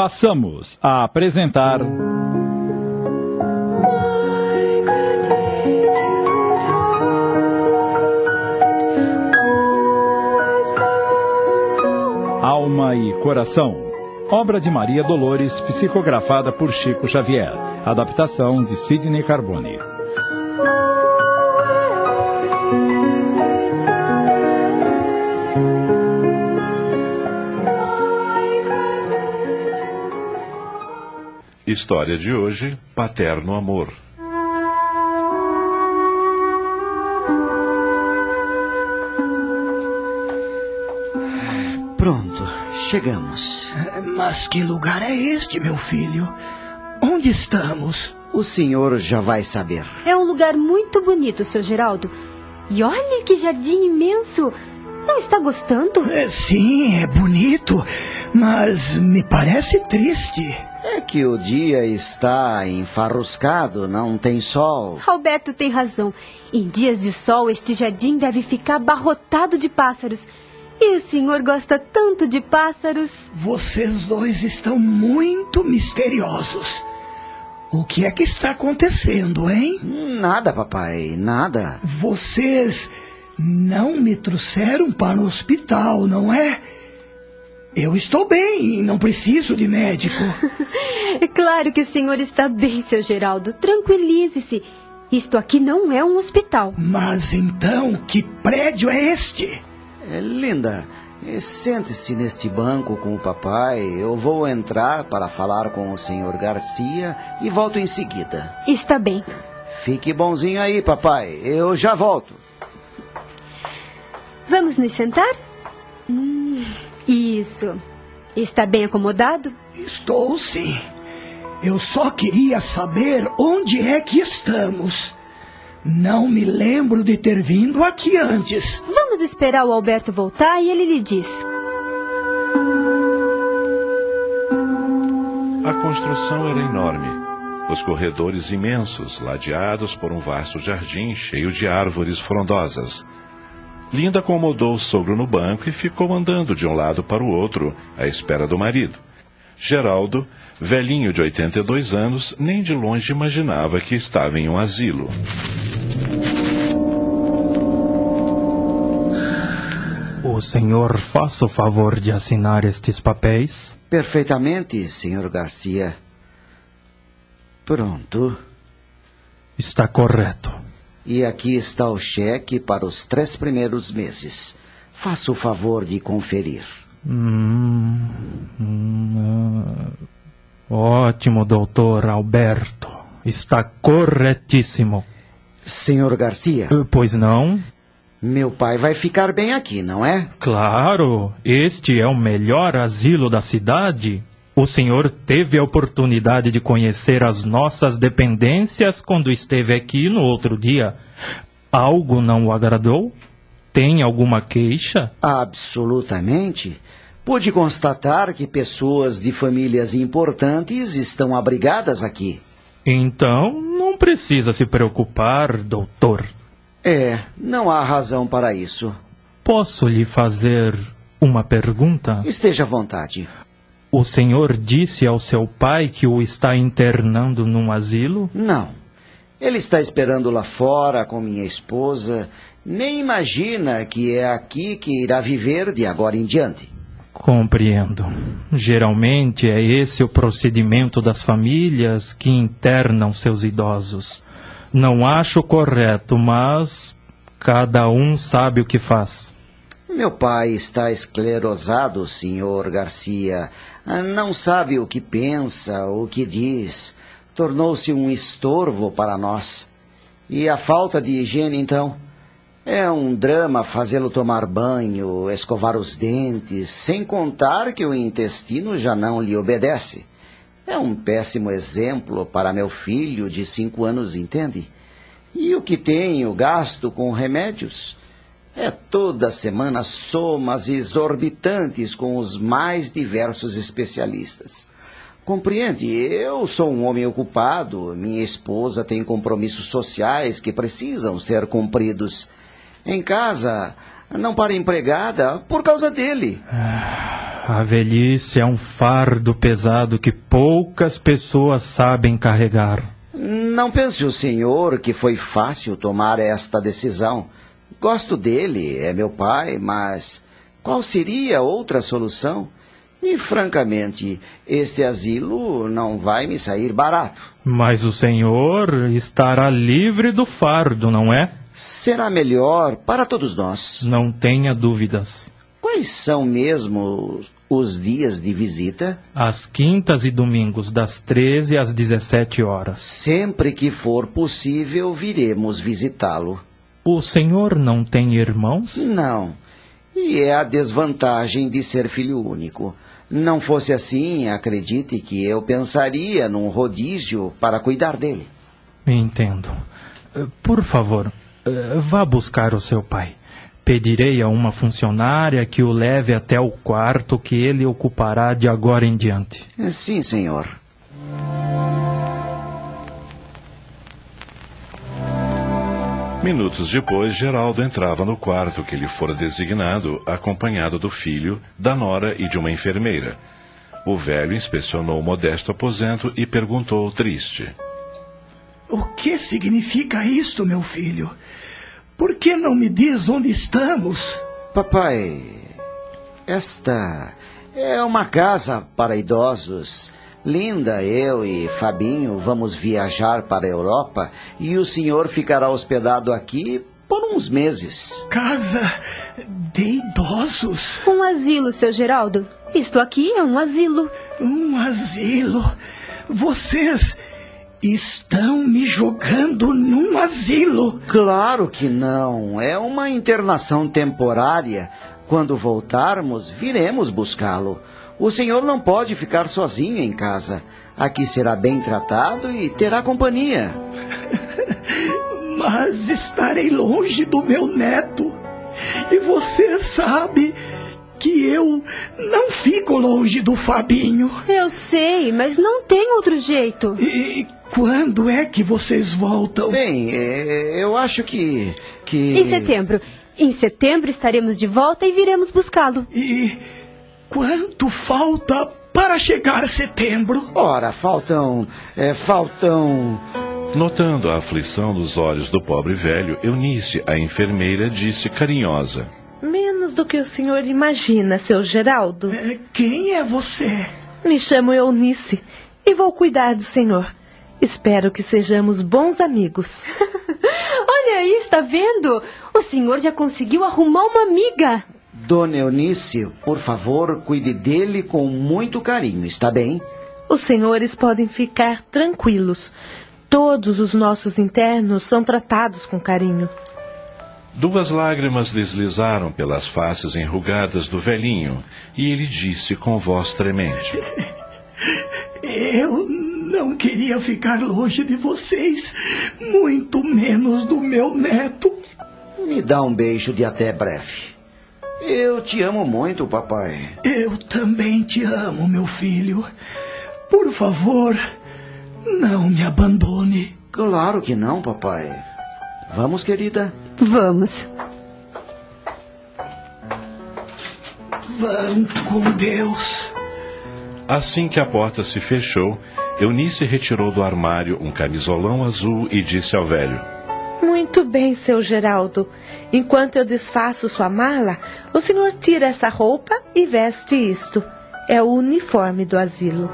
passamos a apresentar. Alma e Coração. Obra de Maria Dolores, psicografada por Chico Xavier. Adaptação de Sidney Carbone. História de hoje: Paterno Amor. Pronto, chegamos. Mas que lugar é este, meu filho? Onde estamos? O senhor já vai saber. É um lugar muito bonito, seu Geraldo. E olha que jardim imenso! Não está gostando? É, sim, é bonito, mas me parece triste. É que o dia está enfarruscado, não tem sol. Alberto tem razão. Em dias de sol, este jardim deve ficar abarrotado de pássaros. E o senhor gosta tanto de pássaros. Vocês dois estão muito misteriosos. O que é que está acontecendo, hein? Nada, papai, nada. Vocês não me trouxeram para o hospital, não é? Eu estou bem, não preciso de médico. É claro que o senhor está bem, seu Geraldo. Tranquilize-se. Isto aqui não é um hospital. Mas então, que prédio é este? É, linda, é, sente-se neste banco com o papai. Eu vou entrar para falar com o senhor Garcia e volto em seguida. Está bem. Fique bonzinho aí, papai. Eu já volto. Vamos nos sentar? Hum, isso. Está bem acomodado? Estou sim. Eu só queria saber onde é que estamos. Não me lembro de ter vindo aqui antes. Vamos esperar o Alberto voltar e ele lhe diz. A construção era enorme. Os corredores imensos, ladeados por um vasto jardim cheio de árvores frondosas. Linda acomodou o sogro no banco e ficou andando de um lado para o outro, à espera do marido. Geraldo, velhinho de 82 anos, nem de longe imaginava que estava em um asilo. O senhor faça o favor de assinar estes papéis? Perfeitamente, senhor Garcia. Pronto. Está correto. E aqui está o cheque para os três primeiros meses. Faça o favor de conferir. Hum, hum, uh, ótimo, doutor Alberto. Está corretíssimo. Senhor Garcia? Uh, pois não? Meu pai vai ficar bem aqui, não é? Claro, este é o melhor asilo da cidade. O senhor teve a oportunidade de conhecer as nossas dependências quando esteve aqui no outro dia. Algo não o agradou? Tem alguma queixa? Absolutamente. Pude constatar que pessoas de famílias importantes estão abrigadas aqui. Então, não precisa se preocupar, doutor. É, não há razão para isso. Posso lhe fazer uma pergunta? Esteja à vontade. O senhor disse ao seu pai que o está internando num asilo? Não. Ele está esperando lá fora com minha esposa. Nem imagina que é aqui que irá viver de agora em diante. Compreendo. Geralmente é esse o procedimento das famílias que internam seus idosos. Não acho correto, mas cada um sabe o que faz. Meu pai está esclerosado, senhor Garcia. Não sabe o que pensa, o que diz. Tornou-se um estorvo para nós. E a falta de higiene, então? É um drama fazê-lo tomar banho, escovar os dentes, sem contar que o intestino já não lhe obedece. É um péssimo exemplo para meu filho de cinco anos, entende? E o que tenho gasto com remédios? É toda semana somas exorbitantes com os mais diversos especialistas. Compreende? Eu sou um homem ocupado, minha esposa tem compromissos sociais que precisam ser cumpridos. Em casa, não para empregada por causa dele. A velhice é um fardo pesado que poucas pessoas sabem carregar. Não pense o senhor que foi fácil tomar esta decisão. Gosto dele, é meu pai, mas qual seria outra solução? E, francamente, este asilo não vai me sair barato. Mas o senhor estará livre do fardo, não é? Será melhor para todos nós. Não tenha dúvidas. Quais são mesmo os dias de visita? Às quintas e domingos, das 13 às 17 horas. Sempre que for possível, viremos visitá-lo. O senhor não tem irmãos? Não. E é a desvantagem de ser filho único. Não fosse assim, acredite que eu pensaria num rodízio para cuidar dele. Entendo. Por favor, vá buscar o seu pai. Pedirei a uma funcionária que o leve até o quarto que ele ocupará de agora em diante. Sim, senhor. Minutos depois, Geraldo entrava no quarto que lhe fora designado, acompanhado do filho, da nora e de uma enfermeira. O velho inspecionou o modesto aposento e perguntou triste: O que significa isto, meu filho? Por que não me diz onde estamos? Papai, esta é uma casa para idosos. Linda, eu e Fabinho vamos viajar para a Europa e o senhor ficará hospedado aqui por uns meses. Casa de idosos? Um asilo, seu Geraldo. Isto aqui é um asilo. Um asilo? Vocês estão me jogando num asilo? Claro que não. É uma internação temporária. Quando voltarmos, viremos buscá-lo. O senhor não pode ficar sozinho em casa. Aqui será bem tratado e terá companhia. Mas estarei longe do meu neto. E você sabe que eu não fico longe do Fabinho. Eu sei, mas não tem outro jeito. E quando é que vocês voltam? Bem, eu acho que. que... Em setembro. Em setembro estaremos de volta e viremos buscá-lo. E Quanto falta para chegar setembro? Ora, faltam. É, faltam. Notando a aflição nos olhos do pobre velho, Eunice, a enfermeira, disse carinhosa: Menos do que o senhor imagina, seu Geraldo. É, quem é você? Me chamo Eunice e vou cuidar do senhor. Espero que sejamos bons amigos. Olha aí, está vendo? O senhor já conseguiu arrumar uma amiga. Dona Eunice, por favor, cuide dele com muito carinho, está bem? Os senhores podem ficar tranquilos. Todos os nossos internos são tratados com carinho. Duas lágrimas deslizaram pelas faces enrugadas do velhinho e ele disse com voz tremente: Eu não queria ficar longe de vocês, muito menos do meu neto. Me dá um beijo de até breve. Eu te amo muito, papai. Eu também te amo, meu filho. Por favor, não me abandone. Claro que não, papai. Vamos, querida? Vamos. Vão com Deus. Assim que a porta se fechou, Eunice retirou do armário um camisolão azul e disse ao velho: Muito bem, seu Geraldo. Enquanto eu desfaço sua mala, o senhor tira essa roupa e veste isto. É o uniforme do asilo.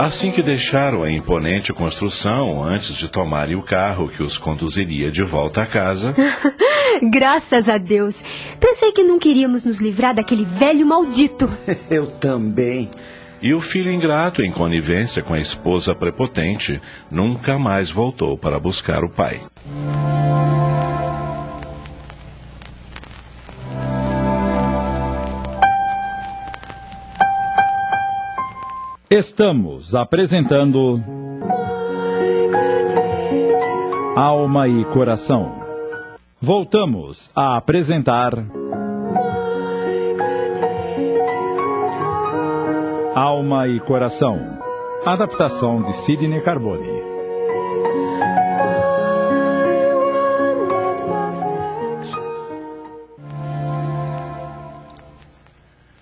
Assim que deixaram a imponente construção, antes de tomarem o carro que os conduziria de volta a casa. Graças a Deus. Pensei que não queríamos nos livrar daquele velho maldito. Eu também. E o filho ingrato, em conivência com a esposa prepotente, nunca mais voltou para buscar o pai. Estamos apresentando Alma e Coração. Voltamos a apresentar Alma e Coração. Adaptação de Sidney Carbone.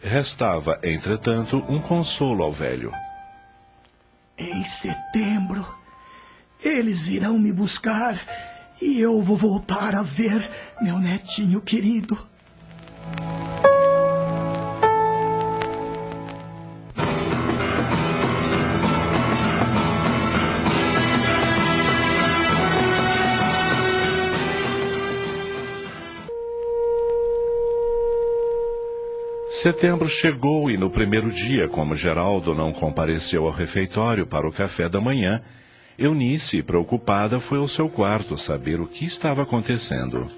Restava, entretanto, um consolo ao velho. Em setembro, eles irão me buscar e eu vou voltar a ver meu netinho querido. Setembro chegou e no primeiro dia, como Geraldo não compareceu ao refeitório para o café da manhã, Eunice, preocupada, foi ao seu quarto saber o que estava acontecendo.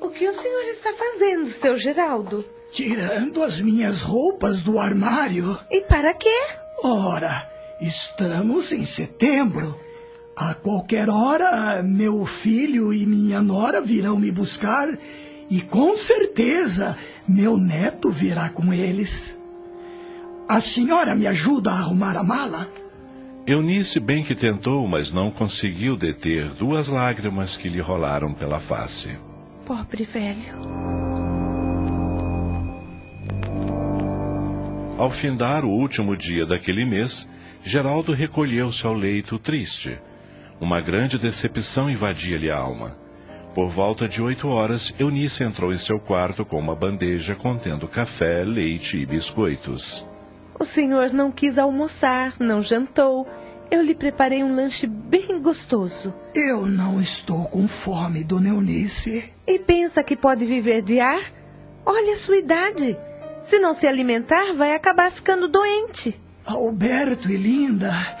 O que o senhor está fazendo, seu Geraldo? Tirando as minhas roupas do armário. E para quê? Ora, estamos em setembro. A qualquer hora, meu filho e minha nora virão me buscar e com certeza meu neto virá com eles. A senhora me ajuda a arrumar a mala? Eunice bem que tentou, mas não conseguiu deter duas lágrimas que lhe rolaram pela face. Pobre velho. Ao findar o último dia daquele mês, Geraldo recolheu-se ao leito triste. Uma grande decepção invadia-lhe a alma. Por volta de oito horas, Eunice entrou em seu quarto com uma bandeja contendo café, leite e biscoitos. O senhor não quis almoçar, não jantou. Eu lhe preparei um lanche bem gostoso. Eu não estou com fome, dona Eunice. E pensa que pode viver de ar? Olha a sua idade. Se não se alimentar, vai acabar ficando doente. Alberto e Linda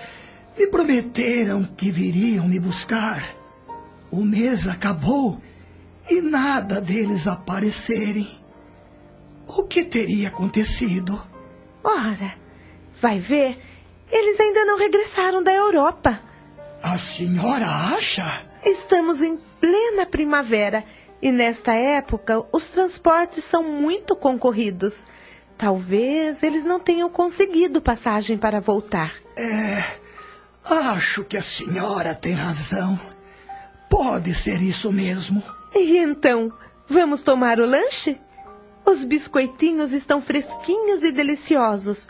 me prometeram que viriam me buscar. O mês acabou e nada deles aparecerem. O que teria acontecido? Ora, vai ver, eles ainda não regressaram da Europa. A senhora acha? Estamos em plena primavera e nesta época os transportes são muito concorridos. Talvez eles não tenham conseguido passagem para voltar. É, acho que a senhora tem razão. Pode ser isso mesmo. E então, vamos tomar o lanche? Os biscoitinhos estão fresquinhos e deliciosos.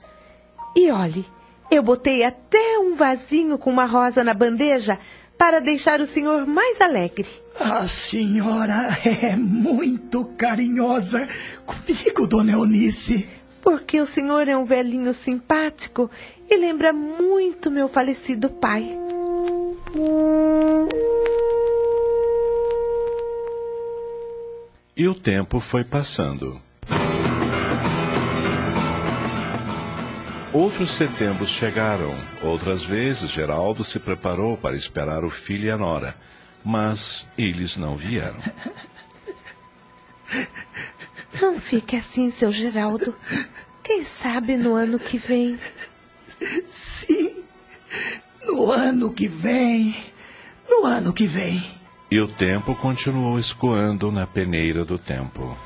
E olhe, eu botei até um vasinho com uma rosa na bandeja para deixar o senhor mais alegre. A senhora é muito carinhosa comigo, dona Eunice. Porque o senhor é um velhinho simpático e lembra muito meu falecido pai. E o tempo foi passando. Outros setembros chegaram. Outras vezes, Geraldo se preparou para esperar o filho e a nora. Mas eles não vieram. Não fique assim, seu Geraldo. Quem sabe no ano que vem. Sim, no ano que vem. No ano que vem. E o tempo continuou escoando na peneira do tempo.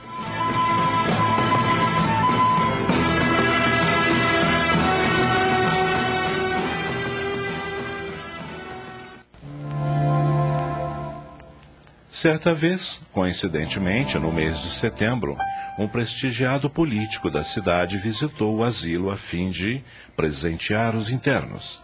Certa vez, coincidentemente, no mês de setembro, um prestigiado político da cidade visitou o asilo a fim de presentear os internos.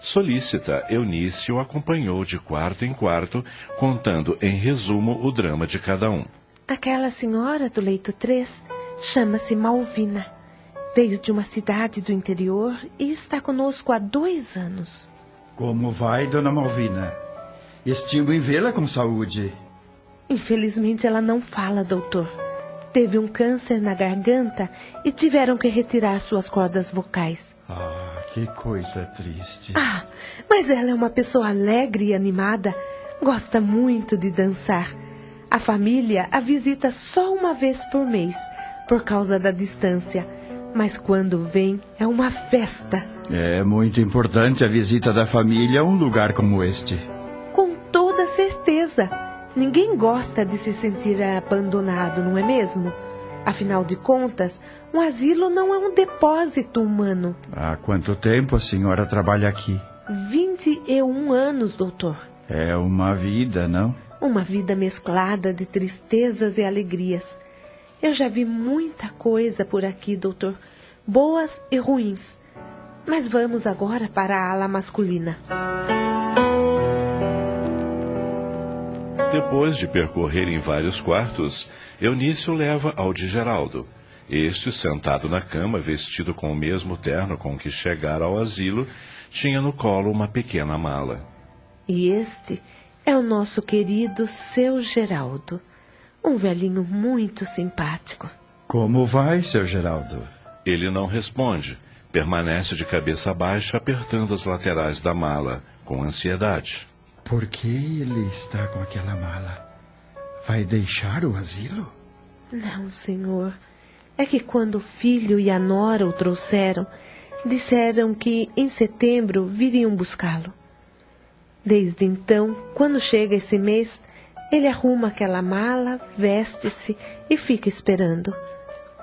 Solícita, Eunice o acompanhou de quarto em quarto, contando em resumo o drama de cada um. Aquela senhora do leito 3 chama-se Malvina. Veio de uma cidade do interior e está conosco há dois anos. Como vai, dona Malvina? Estimo em vê-la com saúde. Infelizmente ela não fala, doutor. Teve um câncer na garganta e tiveram que retirar suas cordas vocais. Ah. Que coisa triste. Ah, mas ela é uma pessoa alegre e animada. Gosta muito de dançar. A família a visita só uma vez por mês, por causa da distância. Mas quando vem, é uma festa. É muito importante a visita da família a um lugar como este. Com toda certeza. Ninguém gosta de se sentir abandonado, não é mesmo? Afinal de contas, um asilo não é um depósito humano. Há quanto tempo a senhora trabalha aqui? 21 anos, doutor. É uma vida, não? Uma vida mesclada de tristezas e alegrias. Eu já vi muita coisa por aqui, doutor, boas e ruins. Mas vamos agora para a ala masculina. Depois de percorrerem vários quartos, Eunício leva ao de Geraldo. Este, sentado na cama, vestido com o mesmo terno com que chegara ao asilo, tinha no colo uma pequena mala. E este é o nosso querido seu Geraldo. Um velhinho muito simpático. Como vai, seu Geraldo? Ele não responde. Permanece de cabeça baixa, apertando as laterais da mala, com ansiedade. Por que ele está com aquela mala? Vai deixar o asilo? Não, senhor. É que quando o filho e a nora o trouxeram, disseram que em setembro viriam buscá-lo. Desde então, quando chega esse mês, ele arruma aquela mala, veste-se e fica esperando.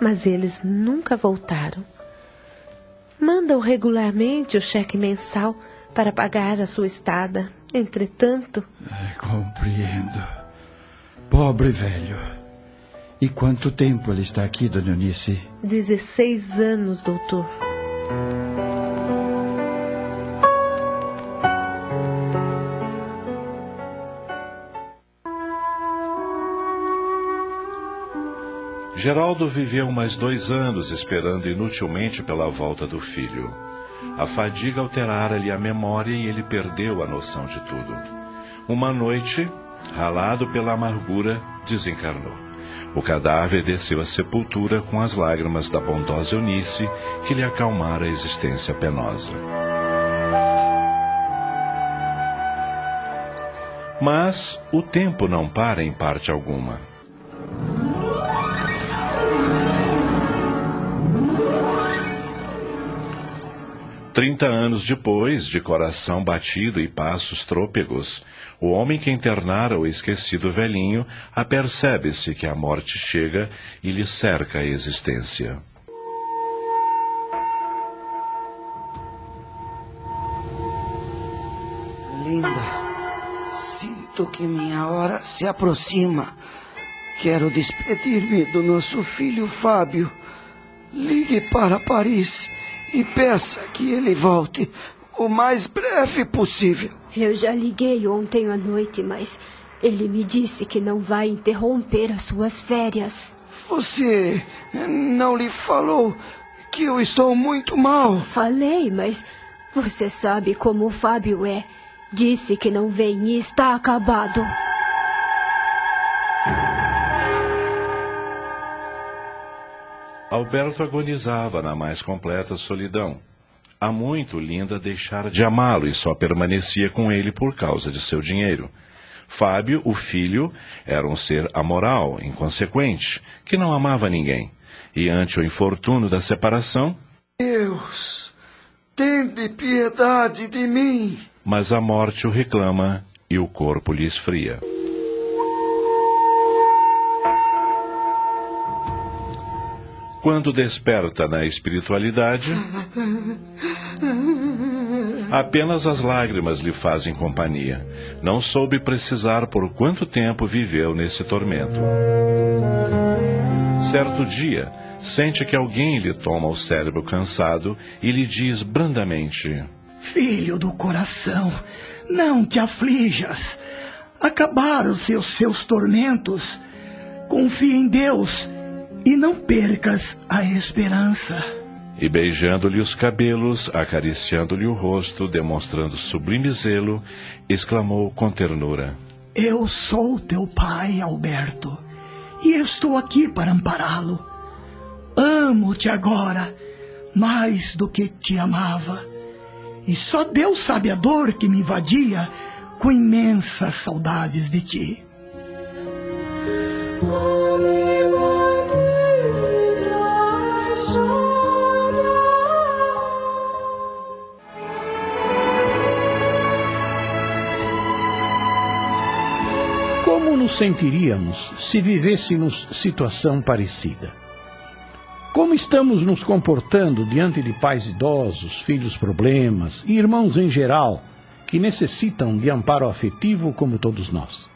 Mas eles nunca voltaram. Mandam regularmente o cheque mensal para pagar a sua estada. Entretanto. É, compreendo. Pobre velho. E quanto tempo ele está aqui, dona Eunice? Dezesseis anos, doutor. Geraldo viveu mais dois anos esperando inutilmente pela volta do filho. A fadiga alterara-lhe a memória e ele perdeu a noção de tudo. Uma noite, ralado pela amargura, desencarnou. O cadáver desceu à sepultura com as lágrimas da bondosa Eunice que lhe acalmara a existência penosa. Mas o tempo não para em parte alguma. Trinta anos depois, de coração batido e passos trôpegos, o homem que internara o esquecido velhinho apercebe-se que a morte chega e lhe cerca a existência. Linda, sinto que minha hora se aproxima. Quero despedir-me do nosso filho Fábio. Ligue para Paris e peça que ele volte o mais breve possível. Eu já liguei ontem à noite, mas ele me disse que não vai interromper as suas férias. Você não lhe falou que eu estou muito mal? Falei, mas você sabe como o Fábio é. Disse que não vem e está acabado. Alberto agonizava na mais completa solidão. Há muito Linda deixara de amá-lo e só permanecia com ele por causa de seu dinheiro. Fábio, o filho, era um ser amoral, inconsequente, que não amava ninguém. E ante o infortúnio da separação. Deus, tende piedade de mim. Mas a morte o reclama e o corpo lhe esfria. Quando desperta na espiritualidade, apenas as lágrimas lhe fazem companhia. Não soube precisar por quanto tempo viveu nesse tormento. Certo dia, sente que alguém lhe toma o cérebro cansado e lhe diz brandamente: Filho do coração, não te aflijas. Acabaram-se os seus tormentos. Confia em Deus e não percas a esperança. E beijando-lhe os cabelos, acariciando-lhe o rosto, demonstrando sublime zelo, exclamou com ternura: Eu sou teu pai, Alberto, e estou aqui para ampará-lo. Amo-te agora, mais do que te amava. E só Deus sabe a dor que me invadia com imensas saudades de ti. Sentiríamos se vivêssemos situação parecida? Como estamos nos comportando diante de pais idosos, filhos problemas e irmãos em geral que necessitam de amparo afetivo como todos nós?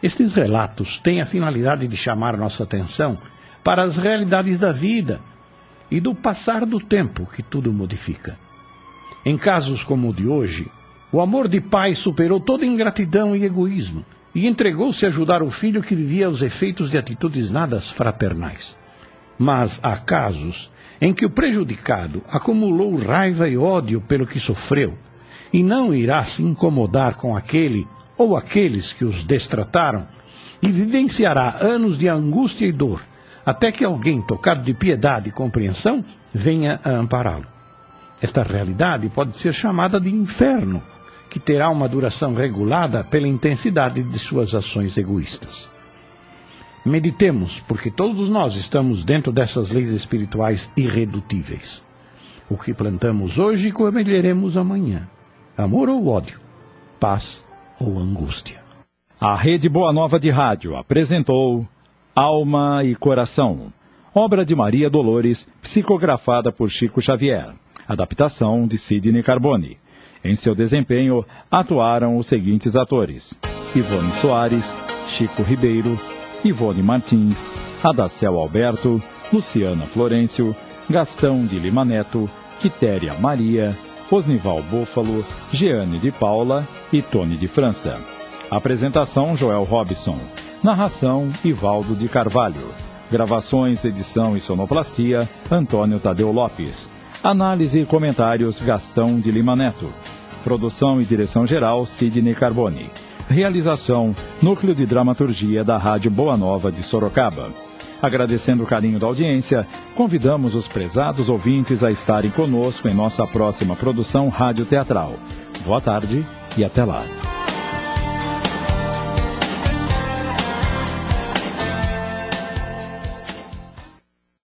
Estes relatos têm a finalidade de chamar nossa atenção para as realidades da vida e do passar do tempo que tudo modifica. Em casos como o de hoje, o amor de pai superou toda ingratidão e egoísmo e entregou-se a ajudar o filho que vivia os efeitos de atitudes nada fraternais. Mas há casos em que o prejudicado acumulou raiva e ódio pelo que sofreu e não irá se incomodar com aquele ou aqueles que os destrataram e vivenciará anos de angústia e dor até que alguém tocado de piedade e compreensão venha a ampará-lo. Esta realidade pode ser chamada de inferno, que terá uma duração regulada pela intensidade de suas ações egoístas. Meditemos, porque todos nós estamos dentro dessas leis espirituais irredutíveis. O que plantamos hoje colheremos amanhã. Amor ou ódio, paz ou angústia. A Rede Boa Nova de Rádio apresentou Alma e Coração, obra de Maria Dolores, psicografada por Chico Xavier, adaptação de Sidney Carbone. Em seu desempenho atuaram os seguintes atores: Ivone Soares, Chico Ribeiro, Ivone Martins, Adacel Alberto, Luciana Florencio, Gastão de Lima Neto, Quitéria Maria, Osnival Búfalo, Jeane de Paula e Tony de França. Apresentação Joel Robson. Narração Ivaldo de Carvalho. Gravações, edição e sonoplastia Antônio Tadeu Lopes. Análise e comentários Gastão de Lima Neto. Produção e direção geral Sidney Carbone. Realização Núcleo de Dramaturgia da Rádio Boa Nova de Sorocaba. Agradecendo o carinho da audiência, convidamos os prezados ouvintes a estarem conosco em nossa próxima produção rádio teatral. Boa tarde e até lá.